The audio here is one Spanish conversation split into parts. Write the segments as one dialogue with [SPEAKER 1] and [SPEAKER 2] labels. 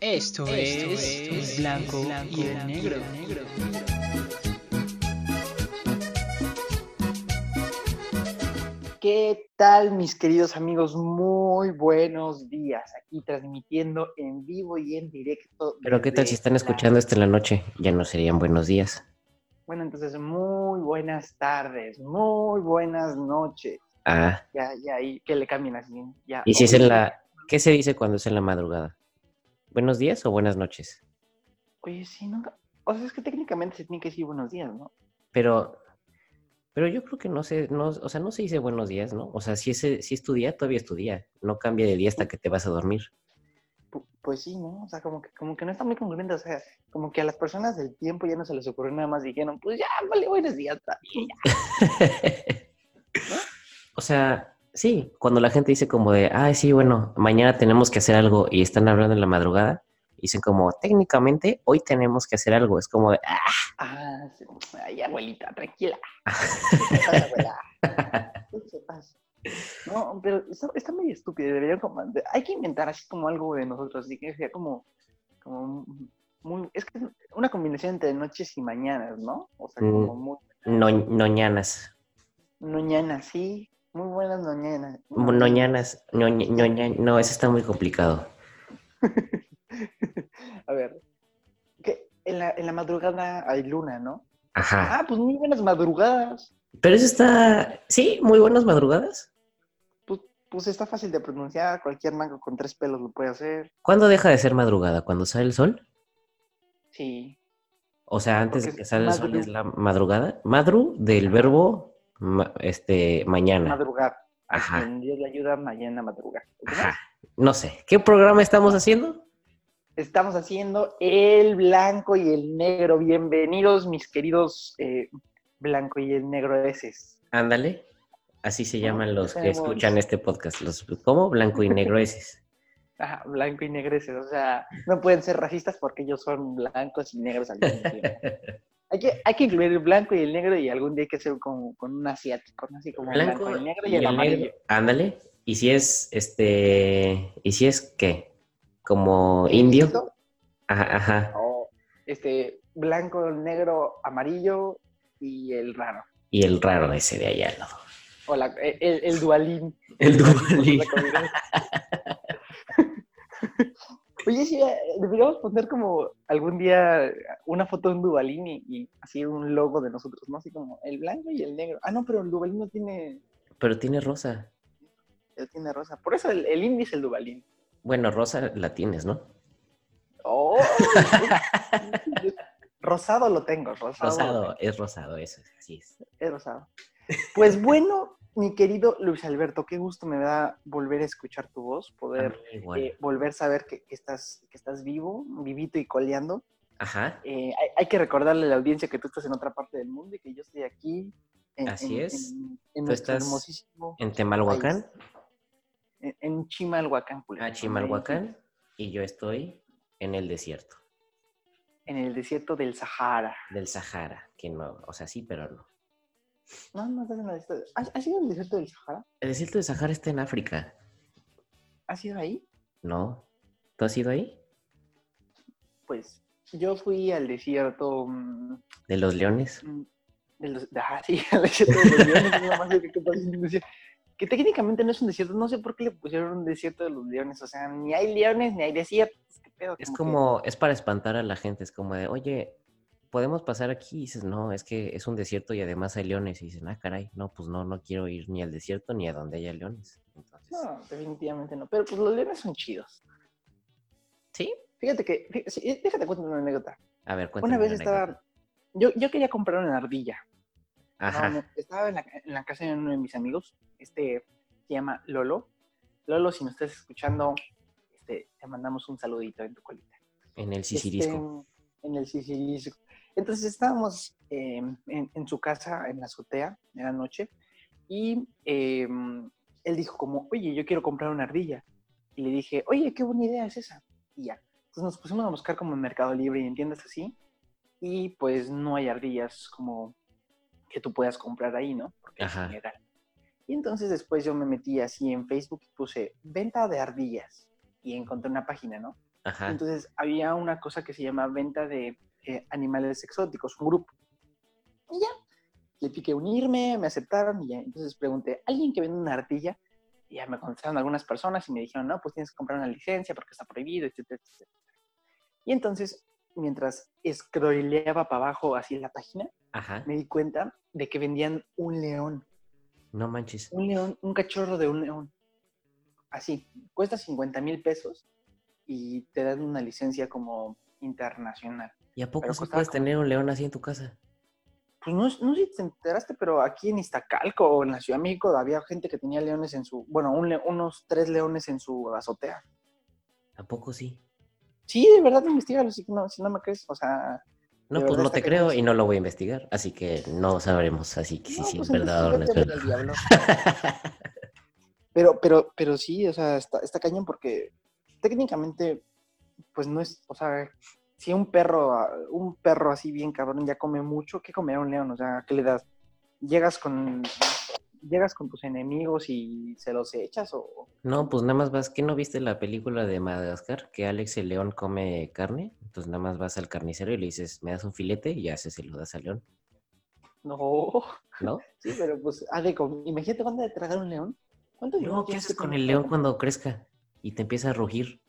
[SPEAKER 1] Esto, es, blanco, y el negro.
[SPEAKER 2] ¿Qué tal, mis queridos amigos? Muy buenos días. Aquí transmitiendo en vivo y en directo.
[SPEAKER 3] Pero ¿qué tal si están escuchando esto en la noche? Ya no serían buenos días.
[SPEAKER 2] Bueno, entonces, muy buenas tardes, muy buenas noches.
[SPEAKER 3] Ah,
[SPEAKER 2] Ya, ya, y que le cambien así. Ya.
[SPEAKER 3] y si es en la... ¿Qué se dice cuando es en la madrugada? ¿Buenos días o buenas noches?
[SPEAKER 2] Oye, sí, nunca. O sea, es que técnicamente se tiene que decir buenos días, ¿no?
[SPEAKER 3] Pero... Pero yo creo que no se... No, o sea, no se dice buenos días, ¿no? O sea, si es, si es tu día, todavía es tu día. No cambia de día hasta que te vas a dormir.
[SPEAKER 2] Pu- Pues sí, ¿no? O sea, como que, como que no está muy congruente. O sea, como que a las personas del tiempo ya no se les ocurrió nada más. Dijeron, pues ya, vale, buenos días. está bien, ya.
[SPEAKER 3] o sea, sí, cuando la gente dice como de, ay, sí, bueno, mañana tenemos que hacer algo y están hablando en la madrugada, dicen como, técnicamente, hoy tenemos que hacer algo. Es como de, ah,
[SPEAKER 2] Ah, sí. Ay, abuelita, tranquila. ¿Qué te pasa, abuela? ¿Qué te pasa? No, pero está, está medio estúpido. Deberían como, hay que inventar así como algo de nosotros, así que sea como, como muy, es que es una combinación entre noches y mañanas, ¿no? O sea, como
[SPEAKER 3] Mm.
[SPEAKER 2] muy
[SPEAKER 3] no, noñanas.
[SPEAKER 2] noñanas, sí, muy buenas noñanas.
[SPEAKER 3] Noñanas, ñoña- ñoña- no, eso está muy complicado.
[SPEAKER 2] A ver, que en la, en la madrugada hay luna, ¿no?
[SPEAKER 3] Ajá.
[SPEAKER 2] Ah, pues muy buenas madrugadas.
[SPEAKER 3] Pero eso está, sí, muy buenas madrugadas.
[SPEAKER 2] Pues, pues está fácil de pronunciar, cualquier mango con tres pelos lo puede hacer.
[SPEAKER 3] ¿Cuándo deja de ser madrugada? ¿Cuando sale el sol?
[SPEAKER 2] Sí.
[SPEAKER 3] O sea, antes de que sale el sol es la madrugada. Madru del verbo ma- este mañana.
[SPEAKER 2] Madrugar.
[SPEAKER 3] Ajá.
[SPEAKER 2] En Dios le ayuda mañana madrugar.
[SPEAKER 3] No sé. ¿Qué programa estamos haciendo?
[SPEAKER 2] Estamos haciendo el blanco y el negro. Bienvenidos, mis queridos eh, blanco y el negro eses.
[SPEAKER 3] Ándale. Así se llaman los que escuchan este podcast. Los, ¿Cómo? Blanco y negro eses.
[SPEAKER 2] Ajá, blanco y negreses. O sea, no pueden ser racistas porque ellos son blancos y negros al mismo tiempo. Hay que, hay que incluir el blanco y el negro y algún día hay que hacer como con un asiático, ¿no? Así como blanco,
[SPEAKER 3] Blanco
[SPEAKER 2] y negro y el amarillo.
[SPEAKER 3] Ándale. ¿Y si es este. ¿Y si es qué? ¿Como indio? Ajá, ajá.
[SPEAKER 2] O este, blanco, negro, amarillo y el raro.
[SPEAKER 3] Y el raro ese de allá al lado.
[SPEAKER 2] O la- el, el, el dualín.
[SPEAKER 3] El
[SPEAKER 2] Dualín. Oye, sí, eh, deberíamos poner como algún día una foto de un dualín y, y así un logo de nosotros, ¿no? Así como el blanco y el negro. Ah, no, pero el dualín no tiene,
[SPEAKER 3] Pero tiene rosa.
[SPEAKER 2] él tiene rosa. Por eso el, el indie es el dualín.
[SPEAKER 3] Bueno, rosa la tienes, ¿no?
[SPEAKER 2] Oh, rosado lo tengo, rosado.
[SPEAKER 3] Rosado, es rosado, eso, es, así es.
[SPEAKER 2] Es rosado. Pues bueno, mi querido Luis Alberto, qué gusto me da volver a escuchar tu voz, poder
[SPEAKER 3] mí
[SPEAKER 2] eh, volver a saber que, que estás, que estás vivo, vivito y coleando.
[SPEAKER 3] Ajá,
[SPEAKER 2] Eh, hay, hay que recordarle a la audiencia que tú estás en otra parte del mundo y que yo estoy aquí. En,
[SPEAKER 3] Así
[SPEAKER 2] en-
[SPEAKER 3] es.
[SPEAKER 2] En, en
[SPEAKER 3] Tú estás
[SPEAKER 2] hermosísimo.
[SPEAKER 3] en Temalhuacán,
[SPEAKER 2] país. En, Chimalhuacán, Culiacán.
[SPEAKER 3] a Chimalhuacán, y yo estoy en el desierto
[SPEAKER 2] En el desierto del Sahara.
[SPEAKER 3] del Sahara, que no, o sea, sí, pero no.
[SPEAKER 2] No, no estás en el desierto. ¿Has, has ido al desierto del Sahara?
[SPEAKER 3] El desierto del Sahara está en África,
[SPEAKER 2] ¿Has ido ahí?
[SPEAKER 3] ¿no? ¿Tú has ido ahí?
[SPEAKER 2] Pues yo fui al desierto. mm,
[SPEAKER 3] ¿De los leones?
[SPEAKER 2] mm, de los, ah, sí, al desierto de los leones. es más que técnicamente no es un desierto. No sé por qué le pusieron un desierto de los leones. O sea, ni hay leones ni hay desiertos.
[SPEAKER 3] Es
[SPEAKER 2] que-
[SPEAKER 3] como, es para espantar a la gente, es como de, oye, ¿podemos pasar aquí? Y dices, no, es que es un desierto y además hay leones. Y dicen, ah, caray, no, pues no, no quiero ir ni al desierto ni a donde haya leones. Entonces,
[SPEAKER 2] No, definitivamente no. Pero pues los leones son chidos.
[SPEAKER 3] ¿sí?
[SPEAKER 2] Fíjate que, fí- sí, déjate cuento una anécdota.
[SPEAKER 3] A ver, cuéntame
[SPEAKER 2] Una vez
[SPEAKER 3] una
[SPEAKER 2] estaba, yo, yo quería comprar una ardilla.
[SPEAKER 3] Ajá,
[SPEAKER 2] estaba en la, en la casa de uno de mis amigos, este se llama Lolo. Lolo, si me estás escuchando, este, te mandamos un saludito en tu colita.
[SPEAKER 3] en el
[SPEAKER 2] Este,
[SPEAKER 3] Sicirisco.
[SPEAKER 2] en el Sicirisco. Entonces estábamos eh, en, en su casa, en la azotea, de la noche, y eh, él dijo como, oye, yo quiero comprar una ardilla. Y le dije, oye, qué buena idea es esa. Y ya. Entonces nos pusimos a buscar como en Mercado Libre y en tiendas así, y pues no hay ardillas como que tú puedas comprar ahí, ¿no? Porque
[SPEAKER 3] Ajá.
[SPEAKER 2] es ilegal. Y entonces después yo me metí así en Facebook y puse venta de ardillas. y encontré una página, ¿no?
[SPEAKER 3] Ajá.
[SPEAKER 2] Entonces había una cosa que se llama venta de eh, animales exóticos, un grupo. Y ya, le piqué unirme, me aceptaron y ya. Entonces pregunté, ¿alguien que vende una ardilla? Y ya me contestaron algunas personas y me dijeron, no, pues tienes que comprar una licencia porque está prohibido, etcétera, etcétera. Y entonces, mientras scrolleaba para abajo así la página,
[SPEAKER 3] Ajá.
[SPEAKER 2] me di cuenta de que vendían un león.
[SPEAKER 3] No manches.
[SPEAKER 2] Un león, un cachorro de un león. Así, cuesta 50 mil pesos y te dan una licencia como internacional.
[SPEAKER 3] ¿Y a poco sí
[SPEAKER 2] costaba
[SPEAKER 3] puedes
[SPEAKER 2] como-
[SPEAKER 3] tener un león así en tu casa?
[SPEAKER 2] Pues no, no sé si te enteraste, pero aquí en Iztacalco o en la Ciudad de México había gente que tenía leones en su, bueno, un unos tres leones en su azotea.
[SPEAKER 3] ¿A poco sí?
[SPEAKER 2] Sí, de verdad, investigalo si no, si no me crees. O sea,
[SPEAKER 3] No, pues no te creo y no lo voy a investigar, así que no sabremos así que
[SPEAKER 2] no,
[SPEAKER 3] sí
[SPEAKER 2] pues
[SPEAKER 3] es verdad o no es verdad.
[SPEAKER 2] Pero, pero, pero sí, o sea, está, está cañón porque técnicamente, pues no es, o sea, si un perro, ah, un perro así bien cabrón ya come mucho, ¿qué comerá un león? O sea, ¿qué le das? ¿Llegas con, llegas con tus enemigos y se los echas o...?
[SPEAKER 3] No, pues nada más vas, ¿qué no viste la película de Madagascar? Que Alex el león come carne, entonces nada más vas al carnicero y le dices, me das un filete y ya se, se lo das al león,
[SPEAKER 2] No,
[SPEAKER 3] ¿no?
[SPEAKER 2] sí, pero pues, de com- imagínate cuándo de tragar un león. ¿Cuánto
[SPEAKER 3] No, ¿qué haces con el león cuando crezca? Y te empieza a rugir.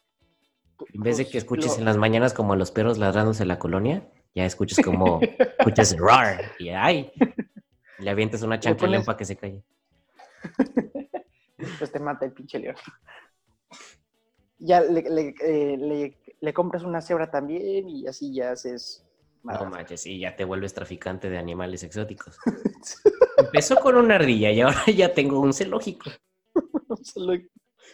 [SPEAKER 3] En vez de que escuches
[SPEAKER 2] lo-
[SPEAKER 3] en las mañanas como a los perros ladrándose en la colonia, ya escuchas como, escuchas roar y ay, le avientas una chancla para que se calle.
[SPEAKER 2] pues te mata el pinche león. Ya le, le, eh, le- le compras una cebra también y así ya haces...
[SPEAKER 3] No
[SPEAKER 2] Madagascar.
[SPEAKER 3] manches, y ya te vuelves traficante de animales exóticos. Empezó con una ardilla y ahora ya tengo un zoológico.
[SPEAKER 2] Solo-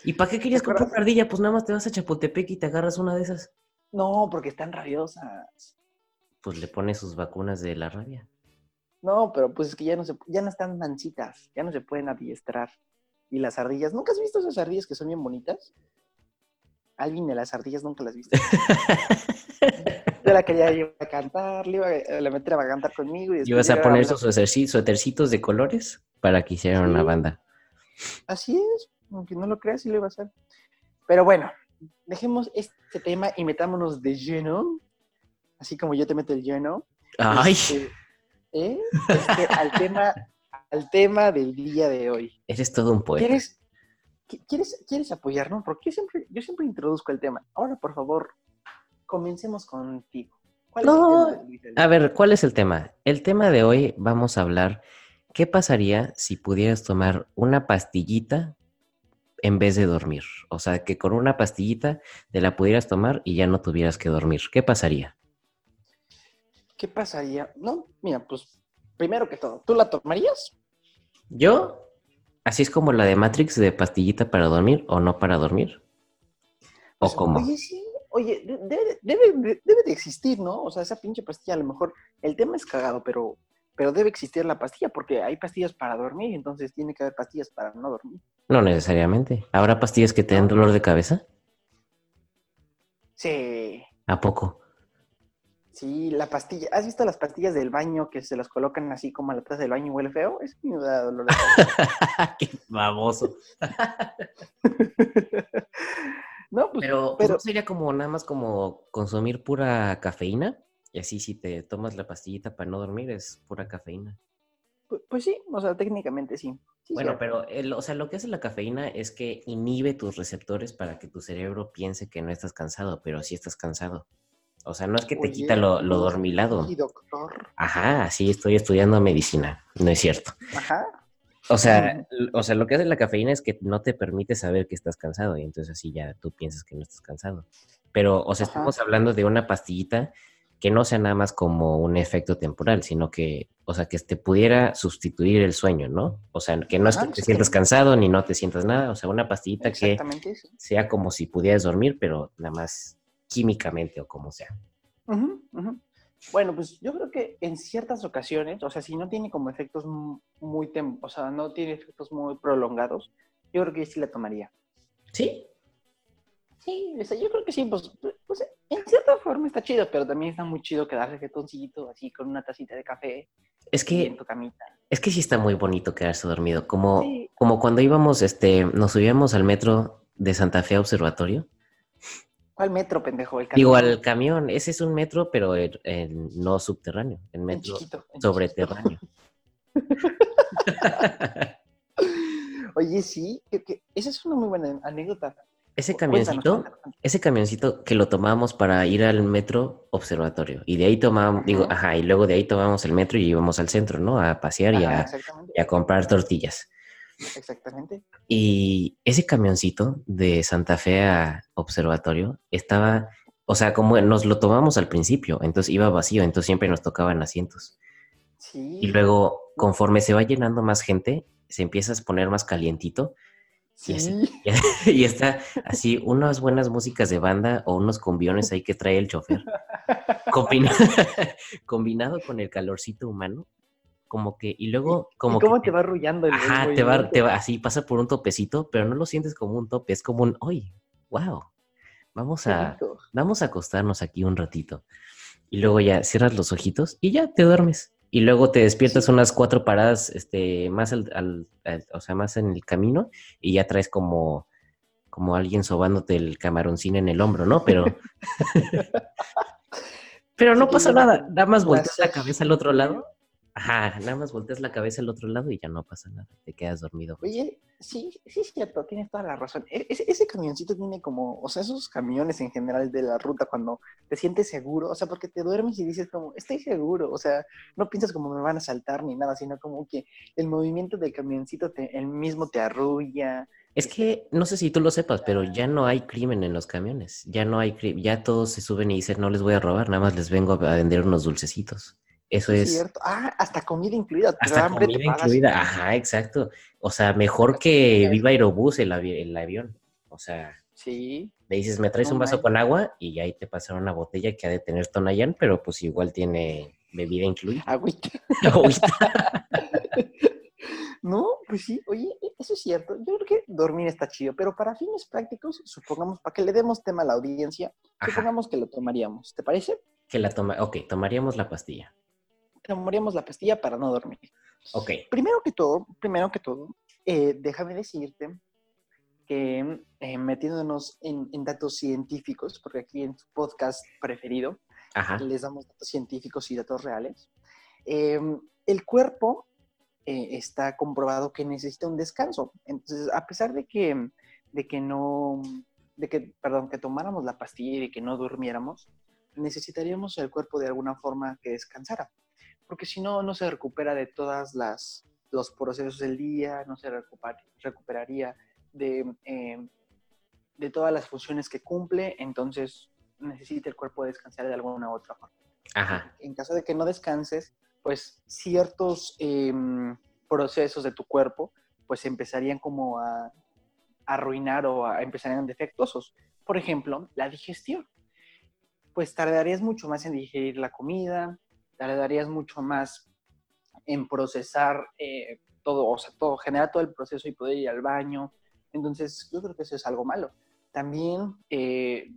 [SPEAKER 3] ¿Y para qué querías
[SPEAKER 2] ¿Te
[SPEAKER 3] comprar una ardilla? Pues nada más te vas a Chapultepec y te agarras una de esas.
[SPEAKER 2] No, porque están rabiosas.
[SPEAKER 3] Pues le pones sus vacunas de la rabia.
[SPEAKER 2] No, pero pues es que ya no se, ya no están mansitas, ya no se pueden adiestrar. Y las ardillas, ¿nunca has visto esas ardillas que son bien bonitas? Alguien de las ardillas nunca las viste. Yo la quería llevar a cantar, le iba a, la meter a cantar conmigo. Y
[SPEAKER 3] ¿Ibas a poner sus suéterci- suétercitos de colores para que hicieran una banda?
[SPEAKER 2] Así es, aunque no lo creas, sí lo iba a hacer. Pero bueno, dejemos este tema y metámonos de lleno, así como yo te meto el lleno.
[SPEAKER 3] Ay,
[SPEAKER 2] este, ¿eh? Este, al, tema, al tema del día de hoy.
[SPEAKER 3] eres todo un poeta.
[SPEAKER 2] ¿Quieres, qui- ¿quieres, ¿Quieres apoyarnos? Porque yo siempre, yo siempre introduzco el tema. Ahora, por favor, comencemos contigo. ¿Cuál
[SPEAKER 3] No,
[SPEAKER 2] es el tema?
[SPEAKER 3] A ver, ¿cuál es el tema? El tema de hoy vamos a hablar, ¿qué pasaría si pudieras tomar una pastillita en vez de dormir? O sea, que con una pastillita te la pudieras tomar y ya no tuvieras que dormir. ¿Qué pasaría?
[SPEAKER 2] ¿Qué pasaría? No, mira, pues primero que todo, ¿tú la tomarías?
[SPEAKER 3] Yo, así es como la de Matrix de pastillita para dormir o no para dormir. ¿O
[SPEAKER 2] Pues,
[SPEAKER 3] cómo?
[SPEAKER 2] Oye, sí, oye, de- debe, debe, de- debe de existir, ¿no? O sea, esa pinche pastilla, a lo mejor el tema es cagado, pero, pero debe existir la pastilla, porque hay pastillas para dormir, entonces tiene que haber pastillas para no dormir.
[SPEAKER 3] No necesariamente. ¿Habrá pastillas que te den
[SPEAKER 2] No.
[SPEAKER 3] dolor de cabeza?
[SPEAKER 2] Sí,
[SPEAKER 3] ¿A poco?
[SPEAKER 2] sí, la pastilla. ¿Has visto las pastillas del baño que se las colocan así como a la taza del baño y huele feo? Es que me da dolor de cabeza.
[SPEAKER 3] ¡Qué baboso!
[SPEAKER 2] no, pues,
[SPEAKER 3] Pero, pues,
[SPEAKER 2] pero
[SPEAKER 3] ¿no sería como nada más como consumir pura cafeína? Y así si te tomas la pastillita para no dormir es pura cafeína.
[SPEAKER 2] Pues, sí, o sea, técnicamente sí. Sí,
[SPEAKER 3] Bueno, pero el- o sea, lo que hace la cafeína es que inhibe tus receptores para que tu cerebro piense que no estás cansado, pero sí estás cansado. O sea, no es que te
[SPEAKER 2] Oye,
[SPEAKER 3] quita lo, lo dormilado.
[SPEAKER 2] Y doctor.
[SPEAKER 3] Ajá, sí, estoy estudiando medicina. No es cierto.
[SPEAKER 2] Ajá.
[SPEAKER 3] O sea, l- o sea, lo que hace la cafeína es que no te permite saber que estás cansado y entonces así ya tú piensas que no estás cansado. Pero, o sea,
[SPEAKER 2] Ajá.
[SPEAKER 3] estamos hablando de una pastillita que no sea nada más como un efecto temporal, sino que, o sea, que te pudiera sustituir el sueño, ¿no? O sea, que no es que te sientas cansado ni no te sientas nada, o sea, una pastillita que sea como si pudieras dormir, pero nada más químicamente o como sea.
[SPEAKER 2] Bueno, pues yo creo que en ciertas ocasiones, o sea, si no tiene como efectos mu- muy, tem- o sea, no tiene efectos muy prolongados, yo creo que sí la tomaría.
[SPEAKER 3] Sí,
[SPEAKER 2] Sí, o sea, yo creo que sí, pues, pues, en cierta forma está chido, pero también está muy chido quedarse jetoncillito así con una tacita de café
[SPEAKER 3] es que
[SPEAKER 2] en tu camita.
[SPEAKER 3] Es que sí está muy bonito quedarse dormido. Como,
[SPEAKER 2] Sí.
[SPEAKER 3] como cuando íbamos, este, nos subíamos al metro de Santa Fe a Observatorio.
[SPEAKER 2] ¿Cuál metro, pendejo? El
[SPEAKER 3] Digo, al camión. Ese es un metro, pero el- el no subterráneo. El
[SPEAKER 2] En
[SPEAKER 3] metro
[SPEAKER 2] chiquito, en
[SPEAKER 3] sobreterráneo.
[SPEAKER 2] Oye, sí, que- que- esa es una muy buena anécdota.
[SPEAKER 3] Ese camioncito, ese camioncito que lo tomábamos para ir al metro observatorio. Y de ahí tomábamos, digo,
[SPEAKER 2] Ajá.
[SPEAKER 3] y luego de ahí tomábamos el metro y íbamos al centro, ¿no? A pasear y a, y a comprar tortillas.
[SPEAKER 2] exactamente.
[SPEAKER 3] Y ese camioncito de Santa Fe a Observatorio estaba, o sea, como nos lo tomamos al principio, entonces iba vacío, entonces siempre nos tocaban asientos.
[SPEAKER 2] Sí.
[SPEAKER 3] Y luego, conforme se va llenando más gente, se empieza a poner más calientito y así.
[SPEAKER 2] sí.
[SPEAKER 3] y está así, unas buenas músicas de banda o unos cumbiones ahí que trae el chofer. Combina- combinado con el calorcito humano, como que, y luego, como
[SPEAKER 2] ¿Y cómo
[SPEAKER 3] que
[SPEAKER 2] te va arrullando el el
[SPEAKER 3] Ajá, te va, te va, así pasa por un topecito, pero no lo sientes como un tope, es como un, oye, wow, vamos a, vamos a acostarnos aquí un ratito. Y luego ya cierras los ojitos y ya te duermes. Y luego te despiertas unas cuatro paradas, este, más al, al- al- o sea, más en el camino y ya traes como, como alguien sobándote el camaroncín en el hombro, ¿no? Pero, pero no pasa nada, nada más volteas la cabeza al otro lado. Ajá, nada más volteas la cabeza al otro lado y ya no pasa nada, te quedas dormido.
[SPEAKER 2] Oye, sí, sí es cierto, tienes toda la razón. E- Ese, ese camioncito tiene como, o sea, esos camiones en general de la ruta cuando te sientes seguro, o sea, porque te duermes y dices como, estoy seguro, o sea, no piensas como me van a saltar ni nada, sino como que el movimiento del camioncito te, el mismo te arrulla.
[SPEAKER 3] Es que no sé si tú lo sepas, pero ya no hay crimen en los camiones. Ya no hay crimen. Ya todos se suben y dicen, no les voy a robar, nada más les vengo a vender unos dulcecitos. Eso es
[SPEAKER 2] cierto. Ah, hasta comida incluida.
[SPEAKER 3] hasta
[SPEAKER 2] hambre,
[SPEAKER 3] comida incluida. Ajá, exacto. O sea, mejor que Viva Aerobús el, avi- el avión. O sea,
[SPEAKER 2] Sí,
[SPEAKER 3] le dices, me traes
[SPEAKER 2] No
[SPEAKER 3] un vaso con agua y ahí te pasaron una botella que ha de tener Tonayán, pero pues igual tiene bebida incluida.
[SPEAKER 2] agüita.
[SPEAKER 3] Agüita.
[SPEAKER 2] No, pues sí, oye, eso es cierto. Yo creo que dormir está chido, pero para fines prácticos, supongamos, para que le demos tema a la audiencia,
[SPEAKER 3] Ajá,
[SPEAKER 2] supongamos que lo tomaríamos. ¿Te parece?
[SPEAKER 3] que la toma. Ok, tomaríamos la pastilla.
[SPEAKER 2] Tomaríamos la pastilla para no dormir.
[SPEAKER 3] Ok.
[SPEAKER 2] Primero que todo, primero que todo, eh, déjame decirte que eh, metiéndonos en, en datos científicos, porque aquí en tu podcast preferido
[SPEAKER 3] Ajá.
[SPEAKER 2] les damos datos científicos y datos reales, eh, el cuerpo eh, está comprobado que necesita un descanso. Entonces, a pesar de que, de que no, de que, perdón, que tomáramos la pastilla y de que no durmiéramos, necesitaríamos el cuerpo de alguna forma que descansara, porque si no, no se recupera de todas las los procesos del día, no se recuperaría de, eh, de todas las funciones que cumple, entonces necesita el cuerpo descansar de alguna u otra forma
[SPEAKER 3] Ajá.
[SPEAKER 2] en caso de que no descanses, pues ciertos em, procesos de tu cuerpo pues empezarían como a, a arruinar o a empezarían defectuosos. Por ejemplo, la digestión. Pues tardarías mucho más en digerir la comida, tardarías mucho más en procesar eh, todo, o sea, todo, generar todo el proceso y poder ir al baño. Entonces, yo creo que eso es algo malo. También, eh,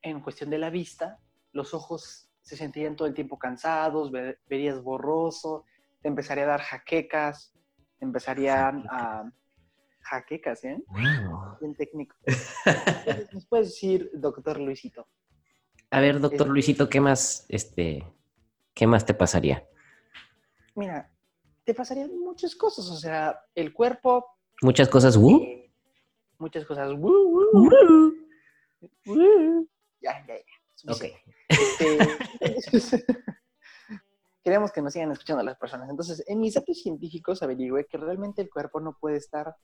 [SPEAKER 2] en cuestión de la vista, los ojos se sentirían todo el tiempo cansados, ve- verías borroso, te empezaría a dar jaquecas, te empezarían a... Jaquecas, ¿eh?
[SPEAKER 3] Wow.
[SPEAKER 2] Bien técnico. ¿Nos puedes decir, doctor Luisito?
[SPEAKER 3] A ver, doctor Luisito, ¿qué más, este, qué más te pasaría?
[SPEAKER 2] Mira, te pasarían muchas cosas, o sea, el cuerpo,
[SPEAKER 3] Muchas cosas, ¿uh?
[SPEAKER 2] eh, muchas cosas. ¡woo, woo! ¡Woo! Ya, ya, ya.
[SPEAKER 3] Ok.
[SPEAKER 2] Este, queremos que nos sigan escuchando las personas. Entonces, en mis datos científicos averigüé que realmente el cuerpo no puede estar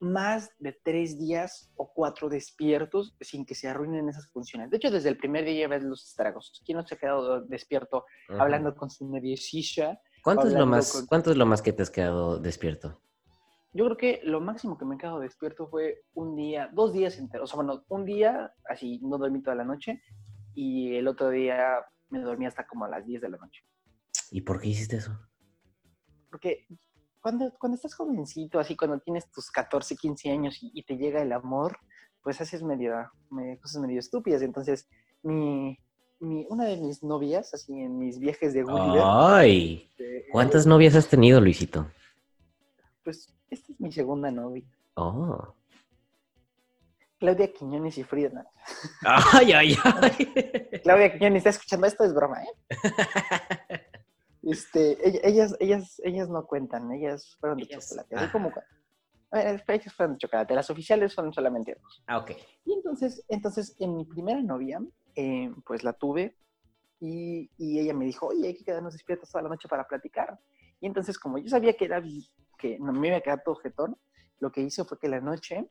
[SPEAKER 2] más de tres días o cuatro despiertos sin que se arruinen esas funciones. De hecho, desde el primer día ya ves los estragos. ¿Quién no se ha quedado despierto
[SPEAKER 3] Ujú.
[SPEAKER 2] hablando con su mediecilla?
[SPEAKER 3] ¿Cuánto es, lo más,
[SPEAKER 2] con-
[SPEAKER 3] ¿Cuánto es lo más que te has quedado despierto?
[SPEAKER 2] Yo creo que lo máximo que me he quedado despierto fue un día, dos días enteros. O sea, bueno, un día así no dormí toda la noche y el otro día me dormí hasta como a las 10 de la noche.
[SPEAKER 3] ¿Y por qué hiciste eso?
[SPEAKER 2] Porque cuando, cuando estás jovencito, así cuando tienes tus 14, 15 años y, y te llega el amor, pues haces medio, me- cosas medio estúpidas. Entonces, mi, mi, una de mis novias, así en mis viajes de Gulliver,
[SPEAKER 3] ¡Ay!
[SPEAKER 2] eh,
[SPEAKER 3] ¿Cuántas novias has tenido, Luisito?
[SPEAKER 2] pues esta es mi segunda novia,
[SPEAKER 3] Oh.
[SPEAKER 2] Claudia Quiñones y Frida.
[SPEAKER 3] Ay, ay, ay.
[SPEAKER 2] Claudia, ni está escuchando esto, es broma, ¿eh? Este, ella- ellas, ellas, ellas no cuentan, ellas fueron de
[SPEAKER 3] Ellas-
[SPEAKER 2] chocolate.
[SPEAKER 3] ajá.
[SPEAKER 2] como, a ver, ellas fueron de chocolate, las oficiales son solamente dos.
[SPEAKER 3] Ah, ok.
[SPEAKER 2] Y entonces, entonces en mi primera novia, eh, pues la tuve y, y ella me dijo, oye, hay que quedarnos despiertos toda la noche para platicar. Y entonces, como yo sabía que era que no me iba a quedar todo jetón, lo que hice fue que la noche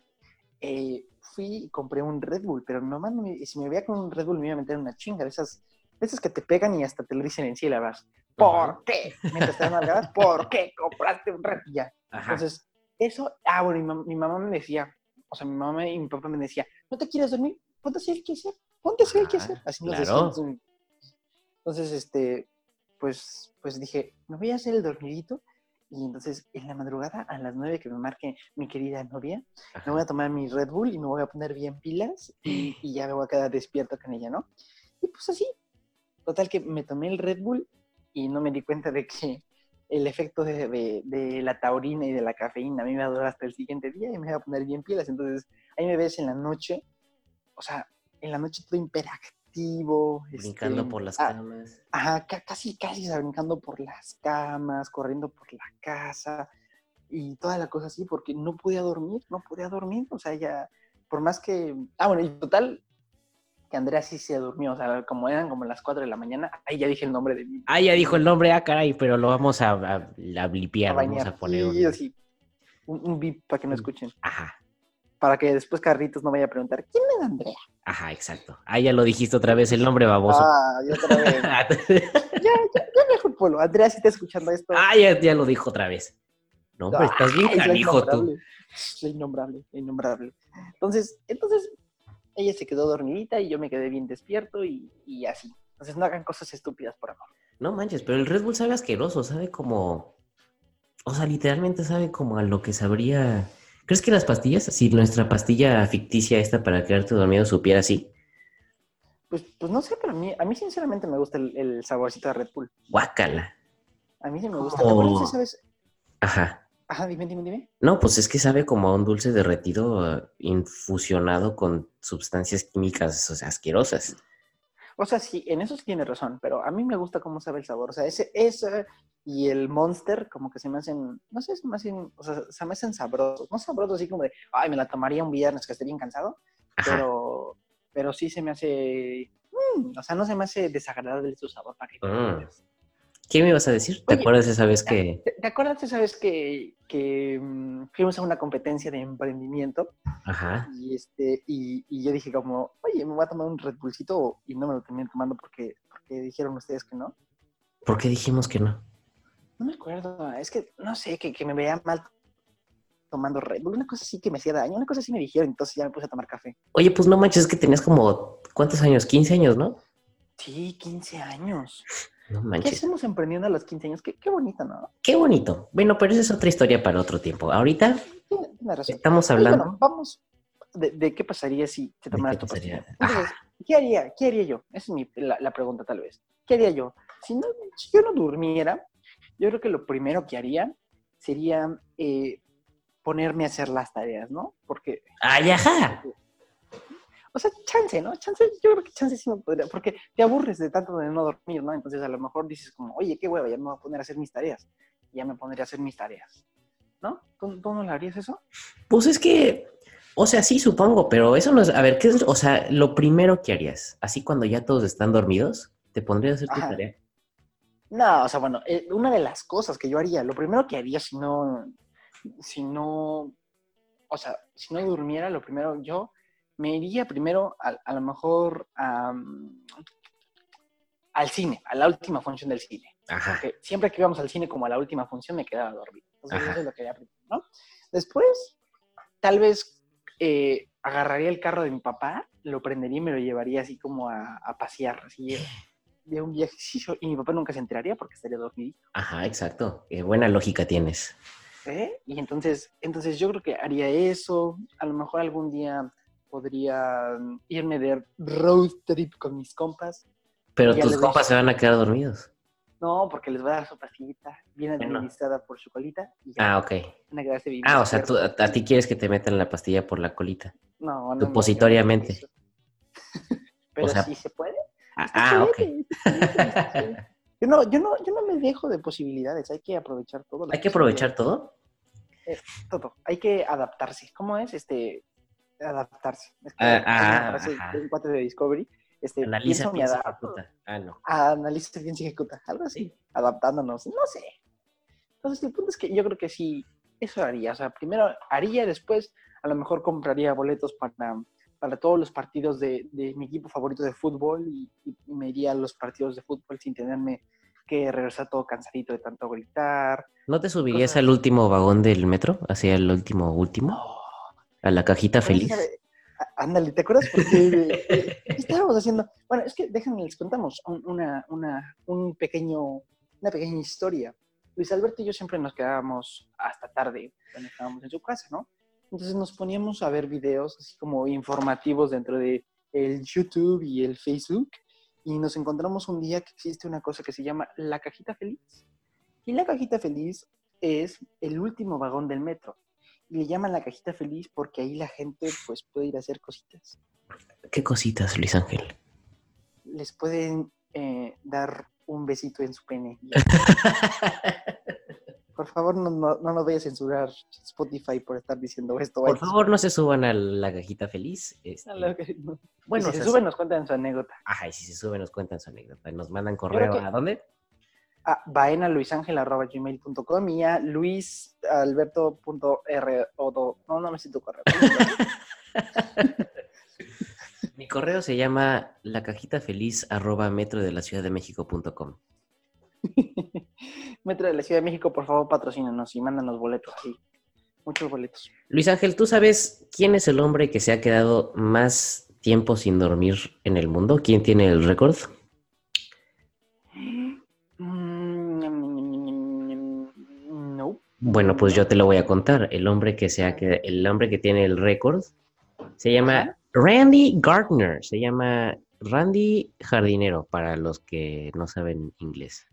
[SPEAKER 2] eh, fui y compré un Red Bull, pero nomás no me- si me veía con un Red Bull me iba a meter una chinga, de esas, de esas que te pegan y hasta te lo dicen en sílabas. ¿Por qué? Mientras te dan nalgadas, ¿por qué compraste un Bull? Ya. Entonces, eso, ah, bueno, mi, mam- mi mamá me decía, o sea, mi mamá y mi papá me decía, ¿no te quieres dormir? Ponte a hacer qué hacer, ponte a hacer qué
[SPEAKER 3] Ah,
[SPEAKER 2] hacer. Así nos
[SPEAKER 3] claro.
[SPEAKER 2] decían. Entonces, este, pues, pues dije, me voy a hacer el dormidito. Y entonces, en la madrugada, a las nueve que me marque mi querida novia, me
[SPEAKER 3] Ajá.
[SPEAKER 2] voy a tomar mi Red Bull y me voy a poner bien pilas y, y ya me voy a quedar despierto con ella, ¿no? Y pues así. Total que me tomé el Red Bull y no me di cuenta de que el efecto de, de- de la taurina y de la cafeína a mí me va a durar hasta el siguiente día y me voy a poner bien pilas. Entonces, ahí me ves en la noche, o sea, en la noche todo imperactivo.
[SPEAKER 3] Brincando
[SPEAKER 2] este,
[SPEAKER 3] por las
[SPEAKER 2] ah,
[SPEAKER 3] camas.
[SPEAKER 2] Ajá, ca- casi, casi, brincando por las camas, corriendo por la casa y toda la cosa así, porque no podía dormir, no podía dormir, o sea, ya, por más que, ah, bueno, y total, que Andrea sí se durmió, o sea, como eran como las 4 de la mañana, ahí ya dije el nombre de mi...
[SPEAKER 3] Ah, ya dijo el nombre, ah, caray, pero lo vamos a, a, a blipear,
[SPEAKER 2] a
[SPEAKER 3] vamos a poner un...
[SPEAKER 2] y así, un, un beep para que no
[SPEAKER 3] Un-
[SPEAKER 2] escuchen,
[SPEAKER 3] Ajá,
[SPEAKER 2] para que después Carlitos no vaya a preguntar, ¿quién es Andrea?
[SPEAKER 3] ajá, exacto. Ah, ya lo dijiste otra vez, el nombre baboso.
[SPEAKER 2] Ah, y otra vez, ya, ya, ya el pueblo, Andrea, si está escuchando esto...
[SPEAKER 3] ah, ya, ya lo dijo otra vez. No, hombre, estás bien canijo tú.
[SPEAKER 2] Soy innombrable, innombrable. Entonces, entonces, ella se quedó dormidita y yo me quedé bien despierto y, y así. Entonces, no hagan cosas estúpidas por amor.
[SPEAKER 3] No manches, pero el Red Bull sabe asqueroso, sabe como... O sea, literalmente sabe como a lo que sabría... ¿Crees que las pastillas, si nuestra pastilla ficticia esta para quedarte dormido supiera así?
[SPEAKER 2] Pues, pues no sé, pero a mí, a mí sinceramente me gusta el, el saborcito de Red Bull.
[SPEAKER 3] Guácala.
[SPEAKER 2] A mí sí me gusta.
[SPEAKER 3] Oh.
[SPEAKER 2] ¿Te acuerdas de, sabes?
[SPEAKER 3] Ajá.
[SPEAKER 2] Ajá, dime, dime, dime.
[SPEAKER 3] No, pues es que sabe como a un dulce derretido eh, infusionado con sustancias químicas o sea, asquerosas.
[SPEAKER 2] O sea, sí, en eso sí tiene razón, pero a mí me gusta cómo sabe el sabor. O sea, ese, ese y el Monster como que se me hacen, no sé, se me hacen, o sea, se me hacen sabrosos. No sabrosos así como de, ay, me la tomaría un viernes que esté bien cansado,
[SPEAKER 3] Ajá.
[SPEAKER 2] pero, pero sí se me hace, mm, o sea, no se me hace desagradable su sabor. ¿para qué te
[SPEAKER 3] Mm. ¿Qué me ibas a decir? ¿Te
[SPEAKER 2] Oye,
[SPEAKER 3] acuerdas esa vez que...
[SPEAKER 2] ¿Te, te acuerdas esa vez que, que mm, fuimos a una competencia de emprendimiento
[SPEAKER 3] Ajá.
[SPEAKER 2] y, este, y, y yo dije como, oye, me voy a tomar un Red Bullcito y no me lo terminé tomando porque, porque dijeron ustedes que no?
[SPEAKER 3] ¿Por qué dijimos que no?
[SPEAKER 2] No me acuerdo, es que no sé, que, que me veía mal tomando Red Bull, una cosa así que me hacía daño, una cosa así me dijeron, entonces ya me puse a tomar café.
[SPEAKER 3] Oye, pues no manches, es que tenías como... ¿Cuántos años? 15 años, ¿no?
[SPEAKER 2] Sí, 15 años.
[SPEAKER 3] No
[SPEAKER 2] ¿Qué
[SPEAKER 3] manches.
[SPEAKER 2] hacemos emprendiendo a los 15 años? Qué, qué bonito, ¿no?
[SPEAKER 3] Qué bonito. Bueno, pero esa es otra historia para otro tiempo. Ahorita estamos hablando...
[SPEAKER 2] bueno, vamos de, de qué pasaría si te
[SPEAKER 3] ¿De
[SPEAKER 2] tomaras
[SPEAKER 3] qué
[SPEAKER 2] tu pastilla. Entonces, ¿qué haría? ¿Qué haría yo? Esa es mi, la, la pregunta tal vez. ¿Qué haría yo? Si, no, si yo no durmiera, yo creo que lo primero que haría sería eh, ponerme a hacer las tareas, ¿no? Porque
[SPEAKER 3] ¡Ay, ajá!
[SPEAKER 2] O sea, chance, ¿no? Chance, yo creo que chance sí me podría, porque te aburres de tanto de no dormir, ¿no? Entonces a lo mejor dices como, oye, qué hueva, ya me voy a poner a hacer mis tareas. Ya me pondré a hacer mis tareas. ¿No? ¿Tú, tú no le harías eso?
[SPEAKER 3] Pues es que... O sea, sí, supongo, pero eso no es... A ver, ¿qué es? O sea, lo primero que harías, así cuando ya todos están dormidos, te pondrías a hacer tu tarea.
[SPEAKER 2] No, o sea, bueno, eh, una de las cosas que yo haría, lo primero que haría si no, si no, o sea, si no durmiera, lo primero yo me iría primero a, a lo mejor al cine, a la última función del cine.
[SPEAKER 3] Ajá.
[SPEAKER 2] Porque siempre que íbamos al cine como a la última función me quedaba dormido. Entonces
[SPEAKER 3] Ajá.
[SPEAKER 2] eso es lo que haría primero, ¿no? Después, tal vez eh, agarraría el carro de mi papá, lo prendería y me lo llevaría así como a, a pasear, así de, de un viajecillo. Y mi papá nunca se enteraría porque estaría dormido.
[SPEAKER 3] Ajá, exacto. Qué buena lógica tienes.
[SPEAKER 2] ¿eh? Y entonces, entonces yo creo que haría eso. A lo mejor algún día podría irme de road trip con mis compas.
[SPEAKER 3] Pero tus compas se van a quedar dormidos.
[SPEAKER 2] No, porque les voy a dar su pastillita. Viene
[SPEAKER 3] Bueno.
[SPEAKER 2] administrada por su colita. Y ya
[SPEAKER 3] Ah, ok.
[SPEAKER 2] van a quedarse bien
[SPEAKER 3] Ah, o sea, tú, a, a ti quieres que te metan la pastilla por la colita.
[SPEAKER 2] No, no,
[SPEAKER 3] Supositoriamente.
[SPEAKER 2] no, pero
[SPEAKER 3] sea,
[SPEAKER 2] si se puede.
[SPEAKER 3] Ah, ah, ok.
[SPEAKER 2] chévere. Yo no, yo, no, yo no me dejo de posibilidades, hay que aprovechar todo.
[SPEAKER 3] Hay que aprovechar todo.
[SPEAKER 2] posibilidades, todo, hay que adaptarse. ¿Cómo es? Este, adaptarse. Es que
[SPEAKER 3] Ah, ah,
[SPEAKER 2] frase de un cuate de Discovery. Este,
[SPEAKER 3] Analiza,
[SPEAKER 2] pienso,
[SPEAKER 3] piensa, ejecuta. Ah, no.
[SPEAKER 2] Analiza, piensa ejecuta. Algo así, adaptándonos. No sé. Entonces, el punto es que yo creo que sí, eso haría. O sea, primero haría, después a lo mejor compraría boletos para, para todos los partidos de, de mi equipo favorito de fútbol y, y me iría a los partidos de fútbol sin tenerme que regresar todo cansadito de tanto gritar.
[SPEAKER 3] ¿No te subirías
[SPEAKER 2] Cosas-
[SPEAKER 3] al último vagón del metro? Hacia el último, último.
[SPEAKER 2] No.
[SPEAKER 3] A la cajita feliz.
[SPEAKER 2] Ándale, ¿te acuerdas? Porque eh, ¿qué estábamos haciendo? Bueno, es que déjenme les contamos un- una, una, un pequeño, una pequeña historia. Luis Alberto y yo siempre nos quedábamos hasta tarde cuando estábamos en su casa, ¿no? Entonces nos poníamos a ver videos así como informativos dentro de el YouTube y el Facebook y nos encontramos un día que existe una cosa que se llama la cajita feliz. Y la cajita feliz es el último vagón del metro. Le llaman la cajita feliz porque ahí la gente pues puede ir a hacer cositas.
[SPEAKER 3] ¿Qué cositas, Luis Ángel?
[SPEAKER 2] Les pueden eh, dar un besito en su pene. Por favor, no, no, no nos vaya a censurar Spotify por estar diciendo esto.
[SPEAKER 3] Por favor, no se suban a la cajita feliz. este,
[SPEAKER 2] la que-.
[SPEAKER 3] Bueno,
[SPEAKER 2] si se suben, nos cuentan su anécdota.
[SPEAKER 3] Ajá, y si se suben nos cuentan su anécdota. Nos mandan correo
[SPEAKER 2] que-
[SPEAKER 3] a dónde?
[SPEAKER 2] A baenaluisangel.gmail.com y a luisalberto.r o do- No, no me siento correo.
[SPEAKER 3] Mi correo se llama la cajita feliz arroba metro de la ciudad de México.com.
[SPEAKER 2] Metro de la Ciudad de México, por favor, patrocínanos y mándanos boletos ahí. Muchos boletos.
[SPEAKER 3] Luis Ángel, ¿tú sabes quién es el hombre que se ha quedado más tiempo sin dormir en el mundo? ¿Quién tiene el récord? Bueno, pues yo te lo voy a contar. El hombre que se ha qued- el hombre que tiene el récord se llama. Randy Gardner. Se llama Randy Jardinero para los que no saben inglés.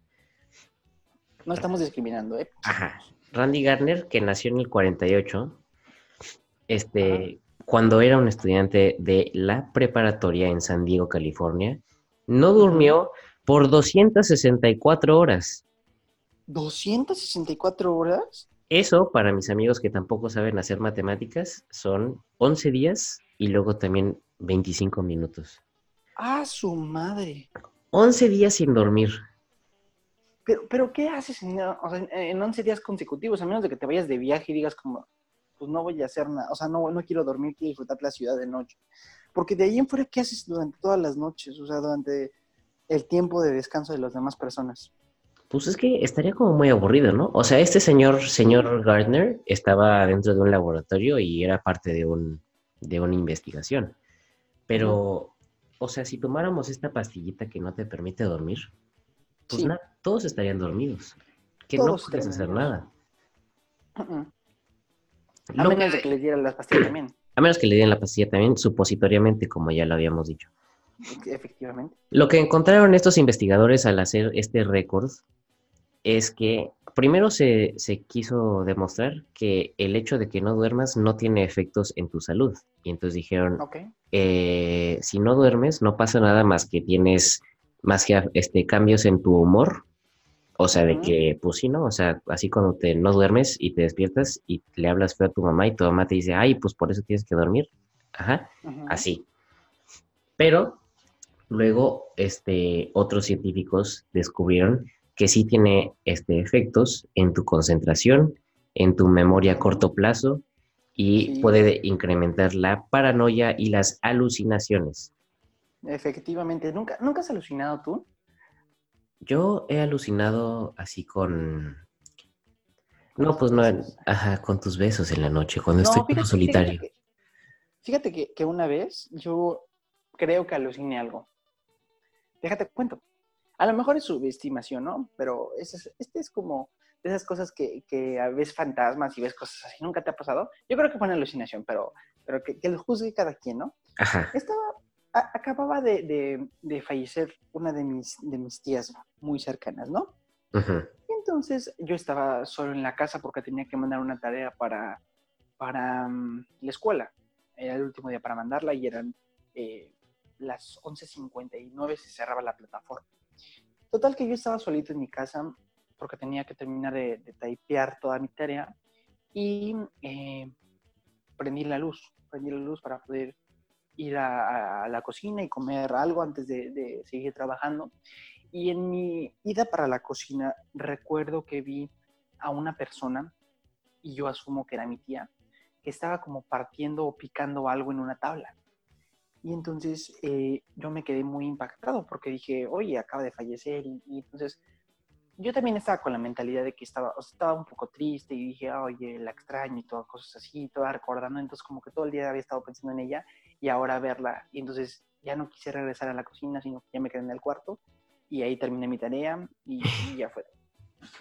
[SPEAKER 2] No estamos discriminando, ¿eh?
[SPEAKER 3] Ajá. Randy Gardner, que nació en el 48, este, cuando era un estudiante de la preparatoria en San Diego, California, no durmió por 264 horas.
[SPEAKER 2] 264 horas.
[SPEAKER 3] Eso, para mis amigos que tampoco saben hacer matemáticas, son 11 días y luego también 25 minutos.
[SPEAKER 2] ¡Ah, su madre!
[SPEAKER 3] 11 días sin dormir.
[SPEAKER 2] Pero, pero ¿qué haces en, o sea, en- en 11 días consecutivos? A menos de que te vayas de viaje y digas como, pues no voy a hacer nada. O sea, no, no quiero dormir, quiero disfrutar la ciudad de noche. Porque de ahí en fuera, ¿qué haces durante todas las noches? O sea, durante el tiempo de descanso de las demás personas.
[SPEAKER 3] Pues es que estaría como muy aburrido, ¿no? O sea, este señor, señor Gardner, estaba dentro de un laboratorio y era parte de un, de una investigación. Pero, o sea, si tomáramos esta pastillita que no te permite dormir, pues
[SPEAKER 2] Sí.
[SPEAKER 3] nada, todos estarían dormidos. Que
[SPEAKER 2] Todos
[SPEAKER 3] no puedes hacer nada.
[SPEAKER 2] A menos
[SPEAKER 3] que-
[SPEAKER 2] de que les dieran las pastillas también,
[SPEAKER 3] a menos que le den la pastilla también, supositoriamente, como ya lo habíamos dicho.
[SPEAKER 2] efectivamente.
[SPEAKER 3] Lo que encontraron estos investigadores al hacer este récord es que primero se, se quiso demostrar que el hecho de que no duermas no tiene efectos en tu salud. Y entonces dijeron, eh, si no duermes, no pasa nada más que tienes más que este, cambios en tu humor. O sea, de que, pues sí, ¿no? O sea, así cuando te no duermes y te despiertas y le hablas feo a tu mamá y tu mamá te dice, ay, pues por eso tienes que dormir. Ajá así. Pero luego este, otros científicos descubrieron que sí tiene este, efectos en tu concentración, en tu memoria a corto plazo y
[SPEAKER 2] Sí.
[SPEAKER 3] puede incrementar la paranoia y las alucinaciones.
[SPEAKER 2] Efectivamente. ¿Nunca, ¿Nunca has alucinado tú?
[SPEAKER 3] Yo he alucinado así con... No, pues no, ajá, con tus besos en la noche, cuando estoy
[SPEAKER 2] fíjate,
[SPEAKER 3] solitario.
[SPEAKER 2] Fíjate, que, fíjate que, que una vez yo creo que aluciné algo. Déjate cuento. A lo mejor es subestimación, ¿no? Pero ese es- este es como de esas cosas que, que ves fantasmas y ves cosas así. ¿Nunca te ha pasado? Yo creo que fue una alucinación, pero, pero que, que lo juzgue cada quien, ¿no?
[SPEAKER 3] Ajá,
[SPEAKER 2] Estaba, a- acababa de, de- de fallecer una de mis, de mis tías muy cercanas, ¿no? Y entonces yo estaba solo en la casa porque tenía que mandar una tarea para, para mm, la escuela. Era el último día para mandarla y eran eh, las 11.59 se cerraba la plataforma. Total que yo estaba solito en mi casa porque tenía que terminar de, de toda mi tarea y eh, prendí la luz, prendí la luz para poder ir a, la cocina y comer algo antes de, seguir trabajando. Y en mi ida para la cocina recuerdo que vi a una persona, y yo asumo que era mi tía, que estaba como partiendo o picando algo en una tabla. Y entonces eh, yo me quedé muy impactado porque dije, oye, acaba de fallecer. Y, y, entonces yo también estaba con la mentalidad de que estaba, o sea, estaba un poco triste y dije, oye, la extraño y todas cosas así, toda recordando. Entonces como que todo el día había estado pensando en ella y ahora verla. Y entonces ya no quise regresar a la cocina, sino que ya me quedé en el cuarto y ahí terminé mi tarea y, y ya fue.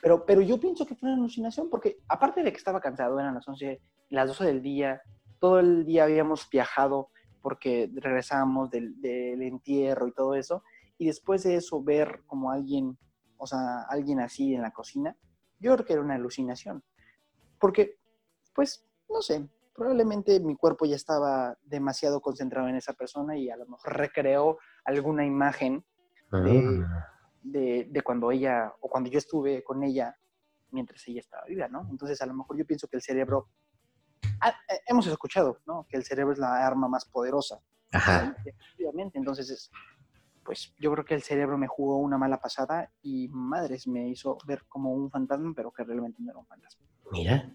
[SPEAKER 2] Pero, pero yo pienso que fue una alucinación porque aparte de que estaba cansado, eran las 11, las 12 del día, todo el día habíamos viajado porque regresábamos del, del, entierro y todo eso, y después de eso ver como alguien, o sea, alguien así en la cocina, yo creo que era una alucinación, porque, pues, no sé, probablemente mi cuerpo ya estaba demasiado concentrado en esa persona y a lo mejor recreó alguna imagen de,
[SPEAKER 3] Ah,
[SPEAKER 2] de, de cuando ella, o cuando yo estuve con ella mientras ella estaba viva, ¿no? Entonces, a lo mejor yo pienso que el cerebro Ah, eh, hemos escuchado, ¿no? Que el cerebro es la arma más poderosa.
[SPEAKER 3] Ajá.
[SPEAKER 2] Efectivamente. Entonces, es, pues yo creo que el cerebro me jugó una mala pasada y madres me hizo ver como un fantasma, pero que realmente no era un fantasma.
[SPEAKER 3] Mira.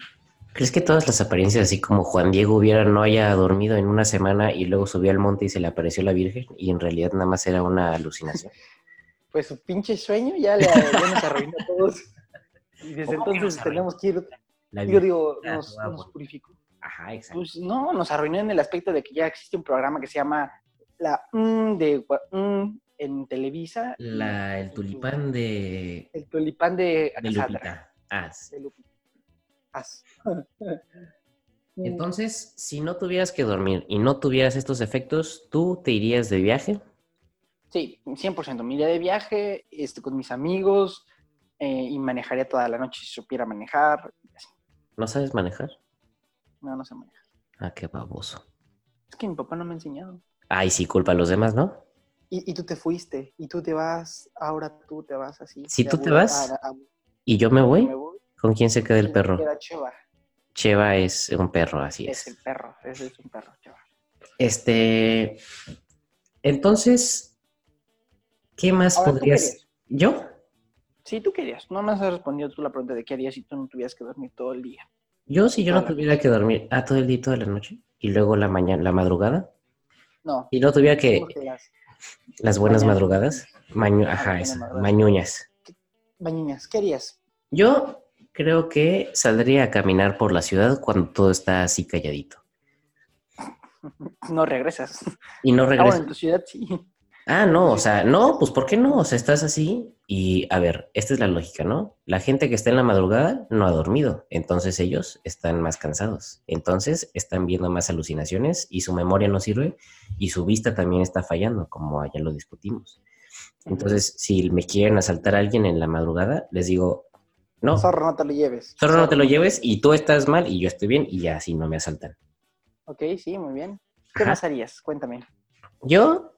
[SPEAKER 3] ¿Crees que todas las apariencias, así como Juan Diego hubiera no haya dormido en una semana y luego subió al monte y se le apareció la Virgen y en realidad nada más era una alucinación?
[SPEAKER 2] Pues su pinche sueño ya, le, ya nos arruinó a todos. Y desde
[SPEAKER 3] ¿Cómo que
[SPEAKER 2] entonces tenemos que ir, yo digo,
[SPEAKER 3] Ah,
[SPEAKER 2] nos, nos purificó.
[SPEAKER 3] Ajá, exacto.
[SPEAKER 2] Pues no, nos arruinó en el aspecto de que ya existe un programa que se llama La mm de mm en Televisa.
[SPEAKER 3] La, el tulipán de,
[SPEAKER 2] El tulipán de
[SPEAKER 3] de. Lupita. Ah, sí.
[SPEAKER 2] De Lupita. As.
[SPEAKER 3] Entonces, si no tuvieras que dormir y no tuvieras estos efectos, ¿tú te irías de viaje?
[SPEAKER 2] Sí, 100%. Me iría de viaje este, con mis amigos eh, y manejaría toda la noche si supiera manejar. y así.
[SPEAKER 3] ¿No sabes manejar?
[SPEAKER 2] No, no sé manejar.
[SPEAKER 3] Ah, qué baboso.
[SPEAKER 2] Es que mi papá no me ha enseñado.
[SPEAKER 3] Ay, sí, culpa a los demás, ¿no?
[SPEAKER 2] Y, y tú te fuiste, y tú te vas, ahora tú te vas así.
[SPEAKER 3] Si tú te vas,
[SPEAKER 2] a- a-
[SPEAKER 3] ¿Y yo me voy?
[SPEAKER 2] me voy,
[SPEAKER 3] ¿Con quién se queda el perro?
[SPEAKER 2] queda Cheva.
[SPEAKER 3] Cheva es un perro, así
[SPEAKER 2] Es el
[SPEAKER 3] es.
[SPEAKER 2] perro, ese es un perro, Cheva.
[SPEAKER 3] Este. Entonces, ¿qué más
[SPEAKER 2] Ahora, ¿tú
[SPEAKER 3] podrías. ¿Yo?
[SPEAKER 2] Sí, tú querías. No me has respondido tú la pregunta de qué harías si tú no tuvieras que dormir todo el día.
[SPEAKER 3] Yo, si yo no tuviera que dormir ah, todo el día y toda la noche, y luego la mañana, la madrugada,
[SPEAKER 2] No.
[SPEAKER 3] y no tuviera que.
[SPEAKER 2] las
[SPEAKER 3] Las buenas
[SPEAKER 2] Mañana.
[SPEAKER 3] madrugadas. Mañu-
[SPEAKER 2] Ah,
[SPEAKER 3] Ajá, eso,
[SPEAKER 2] madrugadas.
[SPEAKER 3] mañuñas.
[SPEAKER 2] bañiñas, ¿qué harías?
[SPEAKER 3] Yo creo que saldría a caminar por la ciudad cuando todo está así calladito.
[SPEAKER 2] No regresas.
[SPEAKER 3] Y no
[SPEAKER 2] Ah, bueno,
[SPEAKER 3] regreso.
[SPEAKER 2] en tu ciudad sí.
[SPEAKER 3] Ah, no, o sea, no, pues ¿por qué no? O sea, estás así y a ver, esta es la lógica, ¿no? La gente que está en la madrugada no ha dormido, entonces ellos están más cansados, entonces están viendo más alucinaciones y su memoria no sirve y su vista también está fallando, como ya lo discutimos. Entonces, si me quieren asaltar a alguien en la madrugada, les digo, no,
[SPEAKER 2] Zorro, no te lo lleves.
[SPEAKER 3] solo no te lo lleves y tú estás mal y yo estoy bien y ya así no me asaltan.
[SPEAKER 2] Ok, sí, muy bien. ¿Qué
[SPEAKER 3] Ajá.
[SPEAKER 2] más harías? Cuéntame.
[SPEAKER 3] Yo,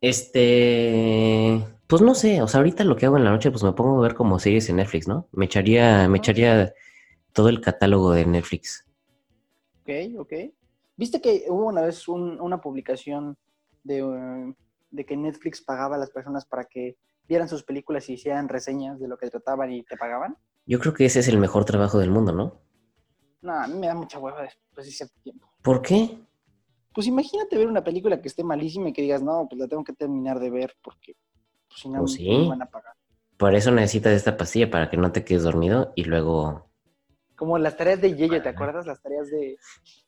[SPEAKER 3] este, pues no sé, o sea, ahorita lo que hago en la noche, pues me pongo a ver como series en Netflix, ¿no? Me echaría, me echaría todo el catálogo de Netflix.
[SPEAKER 2] Ok, ok. ¿Viste que hubo una vez un- una publicación de, eh, de que Netflix pagaba a las personas para que vieran sus películas y hicieran reseñas de lo que trataban y te pagaban?
[SPEAKER 3] Yo creo que ese es el mejor trabajo del mundo, ¿no?
[SPEAKER 2] No, a mí me da mucha hueva después de cierto tiempo.
[SPEAKER 3] ¿Por qué?
[SPEAKER 2] Pues imagínate ver una película que esté malísima y que digas, no, pues la tengo que terminar de ver porque pues, si no
[SPEAKER 3] Pues
[SPEAKER 2] no
[SPEAKER 3] sí.
[SPEAKER 2] me van a pagar.
[SPEAKER 3] Por eso necesitas esta pastilla para que no te quedes dormido y luego...
[SPEAKER 2] Como las tareas de Yeyo, ¿te acuerdas? Las tareas de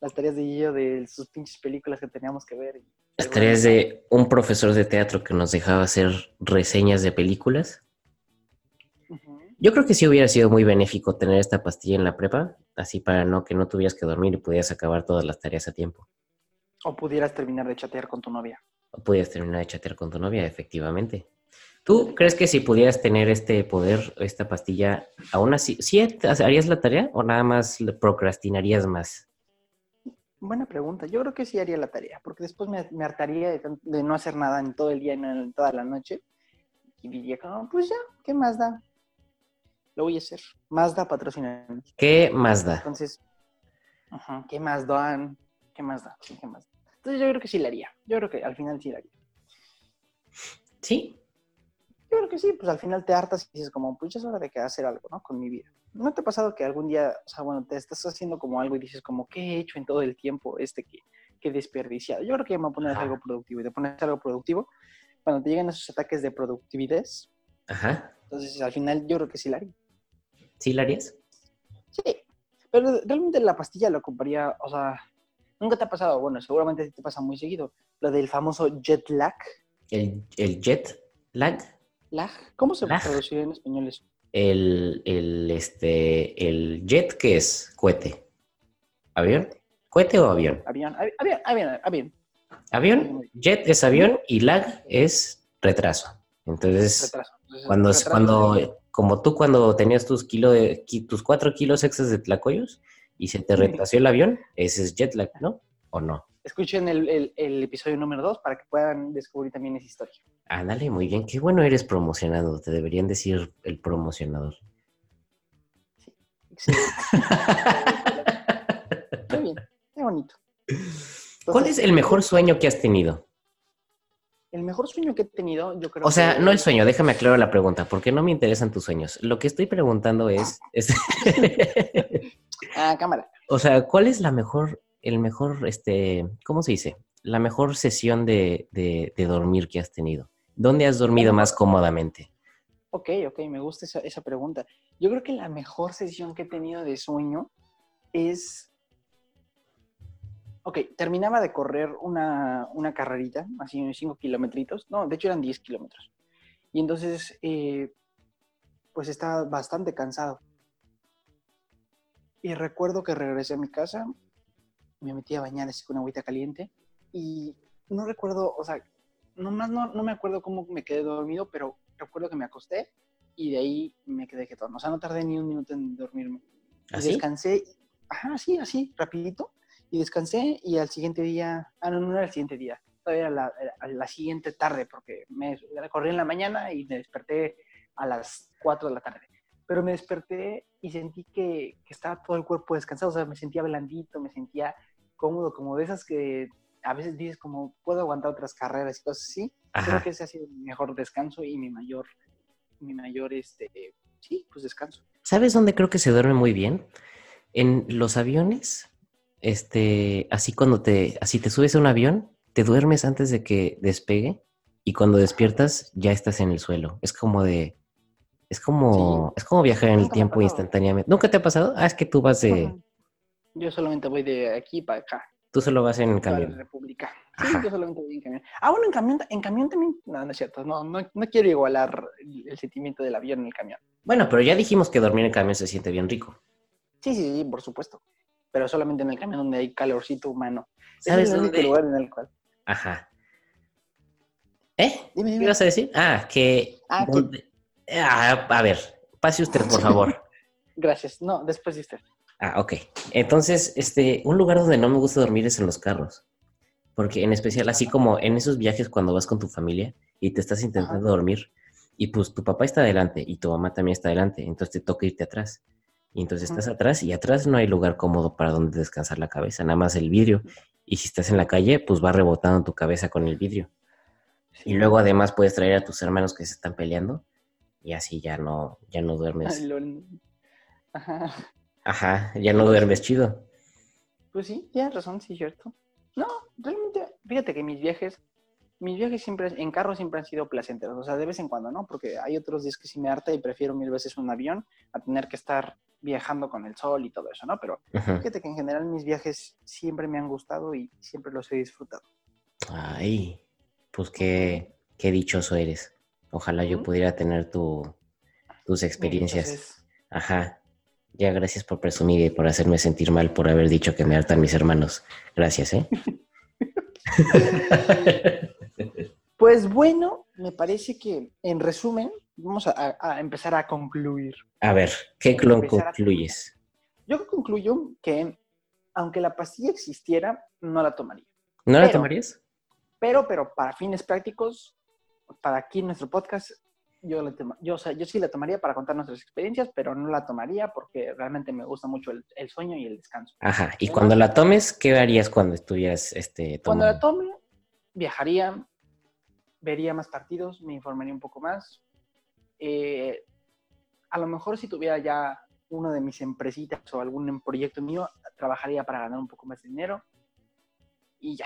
[SPEAKER 2] las tareas de Yeyo de sus pinches películas que teníamos que ver.
[SPEAKER 3] Las tareas de un profesor de teatro que nos dejaba hacer reseñas de películas. Yo creo que sí hubiera sido muy benéfico tener esta pastilla en la prepa, así para no que no tuvieras que dormir y pudieras acabar todas las tareas a tiempo.
[SPEAKER 2] O pudieras terminar de chatear con tu novia.
[SPEAKER 3] O pudieras terminar de chatear con tu novia, efectivamente. ¿Tú crees que si pudieras tener este poder, esta pastilla, aún así, sí harías la tarea o nada más procrastinarías más?
[SPEAKER 2] Buena pregunta. Yo creo que sí haría la tarea, porque después me, me hartaría de, no hacer nada en todo el día y no en toda la noche. Y diría, como, pues ya, ¿qué más da? Lo voy a hacer. Más da patrocinanos.
[SPEAKER 3] ¿Qué más da?
[SPEAKER 2] Entonces, ajá, ¿qué más dan? ¿Qué más da? Sí, ¿qué más da? Entonces yo creo que sí la haría. Yo creo que al final sí la haría.
[SPEAKER 3] Sí,
[SPEAKER 2] Yo creo que sí, pues al final te hartas y dices como, pues ya es hora de que hacer algo, ¿no? Con mi vida. ¿No te ha pasado que algún día, o sea, bueno, te estás haciendo como algo y dices como, ¿qué he hecho en todo el tiempo este que, que he desperdiciado? Yo creo que me voy a poner algo productivo y te pones algo productivo. Cuando te llegan esos ataques de productividad,
[SPEAKER 3] ajá.
[SPEAKER 2] entonces al final yo creo que sí la haría.
[SPEAKER 3] ¿Sí la harías?
[SPEAKER 2] Sí, pero realmente la pastilla lo compraría, o sea, nunca te ha pasado, bueno, seguramente te pasa muy seguido, lo del famoso jet lag.
[SPEAKER 3] ¿El, el jet lag?
[SPEAKER 2] ¿Lag? ¿Cómo se
[SPEAKER 3] Lag.
[SPEAKER 2] traduciría en español eso?
[SPEAKER 3] El, el, este, el jet, ¿qué es? Cohete. ¿Avión? ¿Cohete o avión?
[SPEAKER 2] Avión, avi- avión, avión, avión.
[SPEAKER 3] Avión, jet es avión y lag es retraso. Entonces,
[SPEAKER 2] Retraso. Entonces,
[SPEAKER 3] cuando,
[SPEAKER 2] retraso
[SPEAKER 3] cuando,
[SPEAKER 2] de-
[SPEAKER 3] como tú cuando tenías tus, kilo de, tus cuatro kilos extras de tlacoyos y se te retrasó el avión, ese es jet lag, ¿no? ¿O no?
[SPEAKER 2] Escuchen el, el- el episodio número 2 para que puedan descubrir también esa historia.
[SPEAKER 3] Ándale, muy bien. Qué bueno eres promocionado. Te deberían decir el promocionador.
[SPEAKER 2] Excelente. Qué bien, qué bonito.
[SPEAKER 3] ¿Cuál es el mejor sueño que has tenido?
[SPEAKER 2] El mejor sueño que he tenido, yo creo
[SPEAKER 3] O sea,
[SPEAKER 2] que-
[SPEAKER 3] no el sueño, déjame aclarar la pregunta, porque no me interesan tus sueños. Lo que estoy preguntando es, es-
[SPEAKER 2] Ah, cámara.
[SPEAKER 3] o sea, ¿cuál es la mejor, el mejor, este, ¿cómo se dice? La mejor sesión de, de- de dormir que has tenido. ¿Dónde has dormido más cómodamente?
[SPEAKER 2] Ok, ok, me gusta esa, pregunta. Yo creo que la mejor sesión que he tenido de sueño es... Ok, terminaba de correr una, una carrerita, así unos 5 kilometritos. No, de hecho eran 10 kilómetros. Y entonces, eh, pues estaba bastante cansado. Y recuerdo que regresé a mi casa, me metí a bañar así con agüita caliente y no recuerdo, o sea, nomás no, no me acuerdo cómo me quedé dormido, pero recuerdo que me acosté y de ahí me quedé quieto. O sea, no tardé ni un minuto en dormirme. Y
[SPEAKER 3] ¿Así?
[SPEAKER 2] descansé, ajá, sí, así, rapidito. Y descansé y al siguiente día, ah, no, no era el siguiente día, todavía era la, era la siguiente tarde, porque me corrí en la mañana y me desperté a las 4 de la tarde. Pero me desperté y sentí que, que estaba todo el cuerpo descansado, o sea, me sentía blandito, me sentía cómodo, como de esas que a veces dices como, puedo aguantar otras carreras y cosas así. Creo que ese ha sido mi mejor descanso y mi mayor, mi mayor, este, sí, pues descanso.
[SPEAKER 3] ¿Sabes dónde creo que se duerme muy bien? En los aviones, este, así cuando te, así te subes a un avión, te duermes antes de que despegue y cuando despiertas ya estás en el suelo. Es como de, es como, es como viajar en el
[SPEAKER 2] Nunca
[SPEAKER 3] tiempo instantáneamente. ¿Nunca te ha pasado? Ah, es que tú vas de.
[SPEAKER 2] Yo solamente voy de aquí para acá,
[SPEAKER 3] tú solo vas en
[SPEAKER 2] la
[SPEAKER 3] camión.
[SPEAKER 2] República. Sí,
[SPEAKER 3] Ajá.
[SPEAKER 2] yo solamente voy en camión. Ah, bueno, en camión, en camión también, no, no es cierto, no, no, no quiero igualar el, el sentimiento del avión en el camión.
[SPEAKER 3] Bueno, pero ya dijimos que dormir en camión se siente bien rico.
[SPEAKER 2] Sí, sí, sí, por supuesto. Pero solamente en el camión donde hay calorcito humano.
[SPEAKER 3] ¿Sabes
[SPEAKER 2] es el único lugar en el cual.
[SPEAKER 3] Ajá. ¿Eh?
[SPEAKER 2] Dime,
[SPEAKER 3] ¿Qué ibas a decir? Ah, que...
[SPEAKER 2] Ah,
[SPEAKER 3] donde- Ah, a ver, pase usted, por favor.
[SPEAKER 2] Gracias. No, después de usted.
[SPEAKER 3] Ah, ok. Entonces, este, un lugar donde no me gusta dormir es en los carros. Porque en especial, así como en esos viajes cuando vas con tu familia y te estás intentando
[SPEAKER 2] Ajá.
[SPEAKER 3] dormir y pues tu papá está adelante y tu mamá también está adelante, entonces te toca irte atrás. Y entonces estás atrás y atrás no hay lugar cómodo para donde descansar la cabeza, nada más el vidrio. Y si estás en la calle, pues va rebotando tu cabeza con el vidrio.
[SPEAKER 2] Sí.
[SPEAKER 3] Y luego además puedes traer a tus hermanos que se están peleando y así ya no, ya no duermes.
[SPEAKER 2] Ajá.
[SPEAKER 3] Ajá, ya no duermes chido.
[SPEAKER 2] Pues sí, tienes razón, sí, cierto. No, realmente, fíjate que mis viajes, mis viajes siempre, en carro siempre han sido placenteros, o sea, de vez en cuando, ¿no? Porque hay otros días que sí me harta y prefiero mil veces un avión a tener que estar viajando con el sol y todo eso, ¿no? Pero fíjate que en general mis viajes siempre me han gustado y siempre los he disfrutado.
[SPEAKER 3] Ay, pues qué, qué dichoso eres. Ojalá yo pudiera tener tu, tus experiencias.
[SPEAKER 2] Entonces,
[SPEAKER 3] Ajá. Ya, gracias por presumir y por hacerme sentir mal por haber dicho que me hartan mis hermanos. Gracias, ¿eh?
[SPEAKER 2] pues bueno, me parece que en resumen, vamos a, empezar a concluir.
[SPEAKER 3] A ver, ¿qué clo-
[SPEAKER 2] Empezar a-
[SPEAKER 3] concluyes?
[SPEAKER 2] Yo concluyo que aunque la pastilla existiera, no la tomaría.
[SPEAKER 3] ¿No la tomarías?
[SPEAKER 2] Pero, pero para fines prácticos, para aquí en nuestro podcast, yo, toma- yo, o sea, yo sí la tomaría para contar nuestras experiencias, pero no la tomaría porque realmente me gusta mucho el, el sueño y el descanso.
[SPEAKER 3] Ajá. Y cuando la tomes, ¿qué harías cuando estuvieras este,
[SPEAKER 2] Cuando
[SPEAKER 3] tomando?
[SPEAKER 2] la tome, viajaría, vería más partidos, me informaría un poco más. Eh, a lo mejor si tuviera ya uno de mis empresitas o algún proyecto mío, trabajaría para ganar un poco más de dinero. Y ya.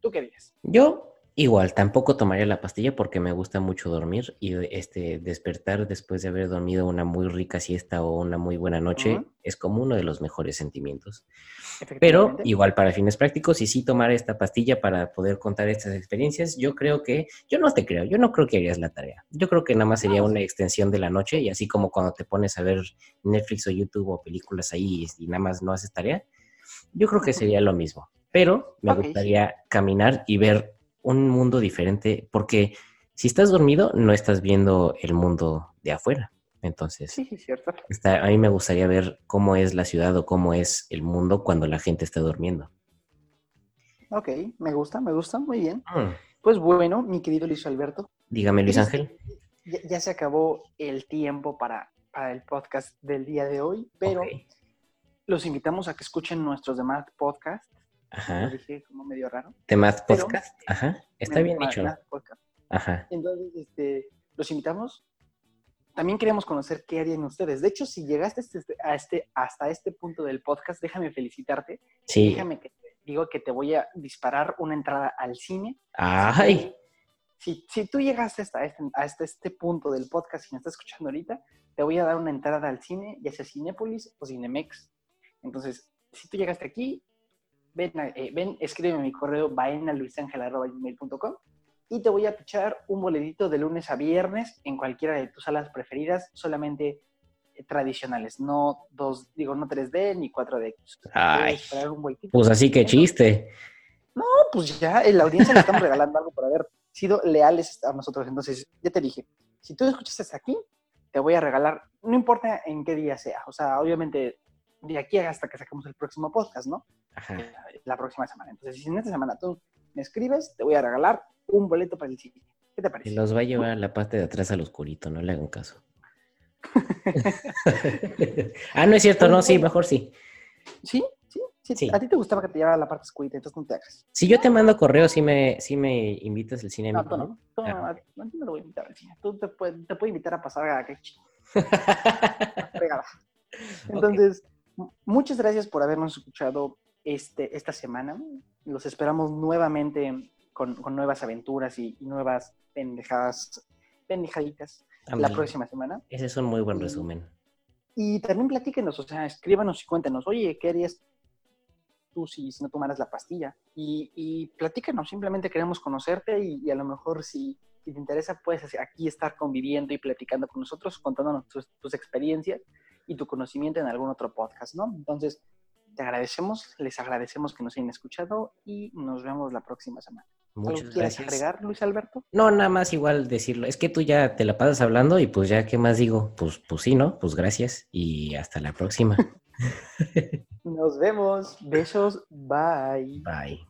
[SPEAKER 2] ¿Tú qué dirías?
[SPEAKER 3] Yo igual, tampoco tomaría la pastilla porque me gusta mucho dormir y este despertar después de haber dormido una muy rica siesta o una muy buena noche es como uno de los mejores sentimientos. Pero igual para fines prácticos, y sí tomar esta pastilla para poder contar estas experiencias, yo creo que, yo no te creo, yo no creo que harías la tarea. Yo creo que nada más sería una extensión de la noche y así como cuando te pones a ver Netflix o YouTube o películas ahí y, nada más no haces tarea, yo creo que sería lo mismo. Pero me gustaría caminar y ver un mundo diferente porque si estás dormido no estás viendo el mundo de afuera. Entonces,
[SPEAKER 2] Sí, sí, cierto.
[SPEAKER 3] está- a mí me gustaría ver cómo es la ciudad o cómo es el mundo cuando la gente está durmiendo.
[SPEAKER 2] Ok, me gusta, me gusta, muy bien.
[SPEAKER 3] Mm.
[SPEAKER 2] Pues bueno, mi querido Luis Alberto,
[SPEAKER 3] Dígame, Luis
[SPEAKER 2] ¿Quieres-
[SPEAKER 3] Ángel.
[SPEAKER 2] ya, ya se acabó el tiempo para, para el podcast del día de hoy, pero los invitamos a que escuchen nuestros demás podcasts. Lo
[SPEAKER 3] Ajá.
[SPEAKER 2] dije como medio raro.
[SPEAKER 3] Temas podcast. Ajá. Está bien dicho. Ajá.
[SPEAKER 2] Entonces, este, los invitamos. También queremos conocer qué harían ustedes. De hecho, si llegaste este- a este, hasta este punto del podcast, déjame felicitarte.
[SPEAKER 3] Sí.
[SPEAKER 2] Déjame que te digo que te voy a disparar una entrada al cine.
[SPEAKER 3] Ay.
[SPEAKER 2] Si, si tú llegaste hasta este, hasta este punto del podcast y me estás escuchando ahorita, te voy a dar una entrada al cine, ya sea Cinépolis o Cinemex. Entonces, si tú llegaste aquí, ven, eh, ven escríbeme mi correo vaenaluisangel.com y te voy a pichar un boletito de lunes a viernes en cualquiera de tus salas preferidas, solamente eh, tradicionales, no dos, digo, no 3D ni 4D. Voy a
[SPEAKER 3] Ay. Pues así que chiste.
[SPEAKER 2] No, pues ya, en la audiencia le estamos regalando algo por haber sido leales a nosotros. Entonces, ya te dije, si tú escuchas hasta aquí, te voy a regalar, no importa en qué día sea, o sea, obviamente de aquí hasta que saquemos el próximo podcast, ¿no?
[SPEAKER 3] Ajá.
[SPEAKER 2] La próxima semana. Entonces, si en esta semana tú me escribes, te voy a regalar un boleto para el cine. ¿Qué te
[SPEAKER 3] Y
[SPEAKER 2] parece?
[SPEAKER 3] los va a llevar a la parte de atrás al oscurito, no le hagan caso. ah, no es cierto, no, sí, mejor sí.
[SPEAKER 2] ¿Sí? ¿Sí? ¿Sí?
[SPEAKER 3] Sí.
[SPEAKER 2] A ti te gustaba que te llevara la parte oscurita, entonces no te hagas.
[SPEAKER 3] Si yo te mando correo, sí me, sí me invitas al cine.
[SPEAKER 2] No, tú no. Tú no,
[SPEAKER 3] Ah,
[SPEAKER 2] a ti no te voy a invitar al cine. Tú te puedes, te puedo invitar a pasar a fregada. Entonces, m- muchas gracias por habernos escuchado este, esta semana. Los esperamos nuevamente con, con nuevas aventuras y, y nuevas pendejadas, pendejaditas la próxima semana.
[SPEAKER 3] Ese es un muy buen resumen.
[SPEAKER 2] Y también platíquenos, o sea, escríbanos y cuéntenos, oye, ¿qué harías tú si, si no tomaras la pastilla? Y, y platícanos, simplemente queremos conocerte y, y a lo mejor si, si te interesa, puedes aquí estar conviviendo y platicando con nosotros, contándonos tus, tus experiencias y tu conocimiento en algún otro podcast, ¿no? Entonces, te agradecemos, les agradecemos que nos hayan escuchado y nos vemos la próxima semana. ¿Algo
[SPEAKER 3] Muchas
[SPEAKER 2] quieres
[SPEAKER 3] gracias.
[SPEAKER 2] agregar, Luis Alberto?
[SPEAKER 3] No, nada más igual decirlo. Es que tú ya te la pasas hablando y pues ya, ¿qué más digo? Pues, pues sí, ¿no? Pues gracias y hasta la próxima.
[SPEAKER 2] Nos vemos. Besos. Bye.
[SPEAKER 3] Bye.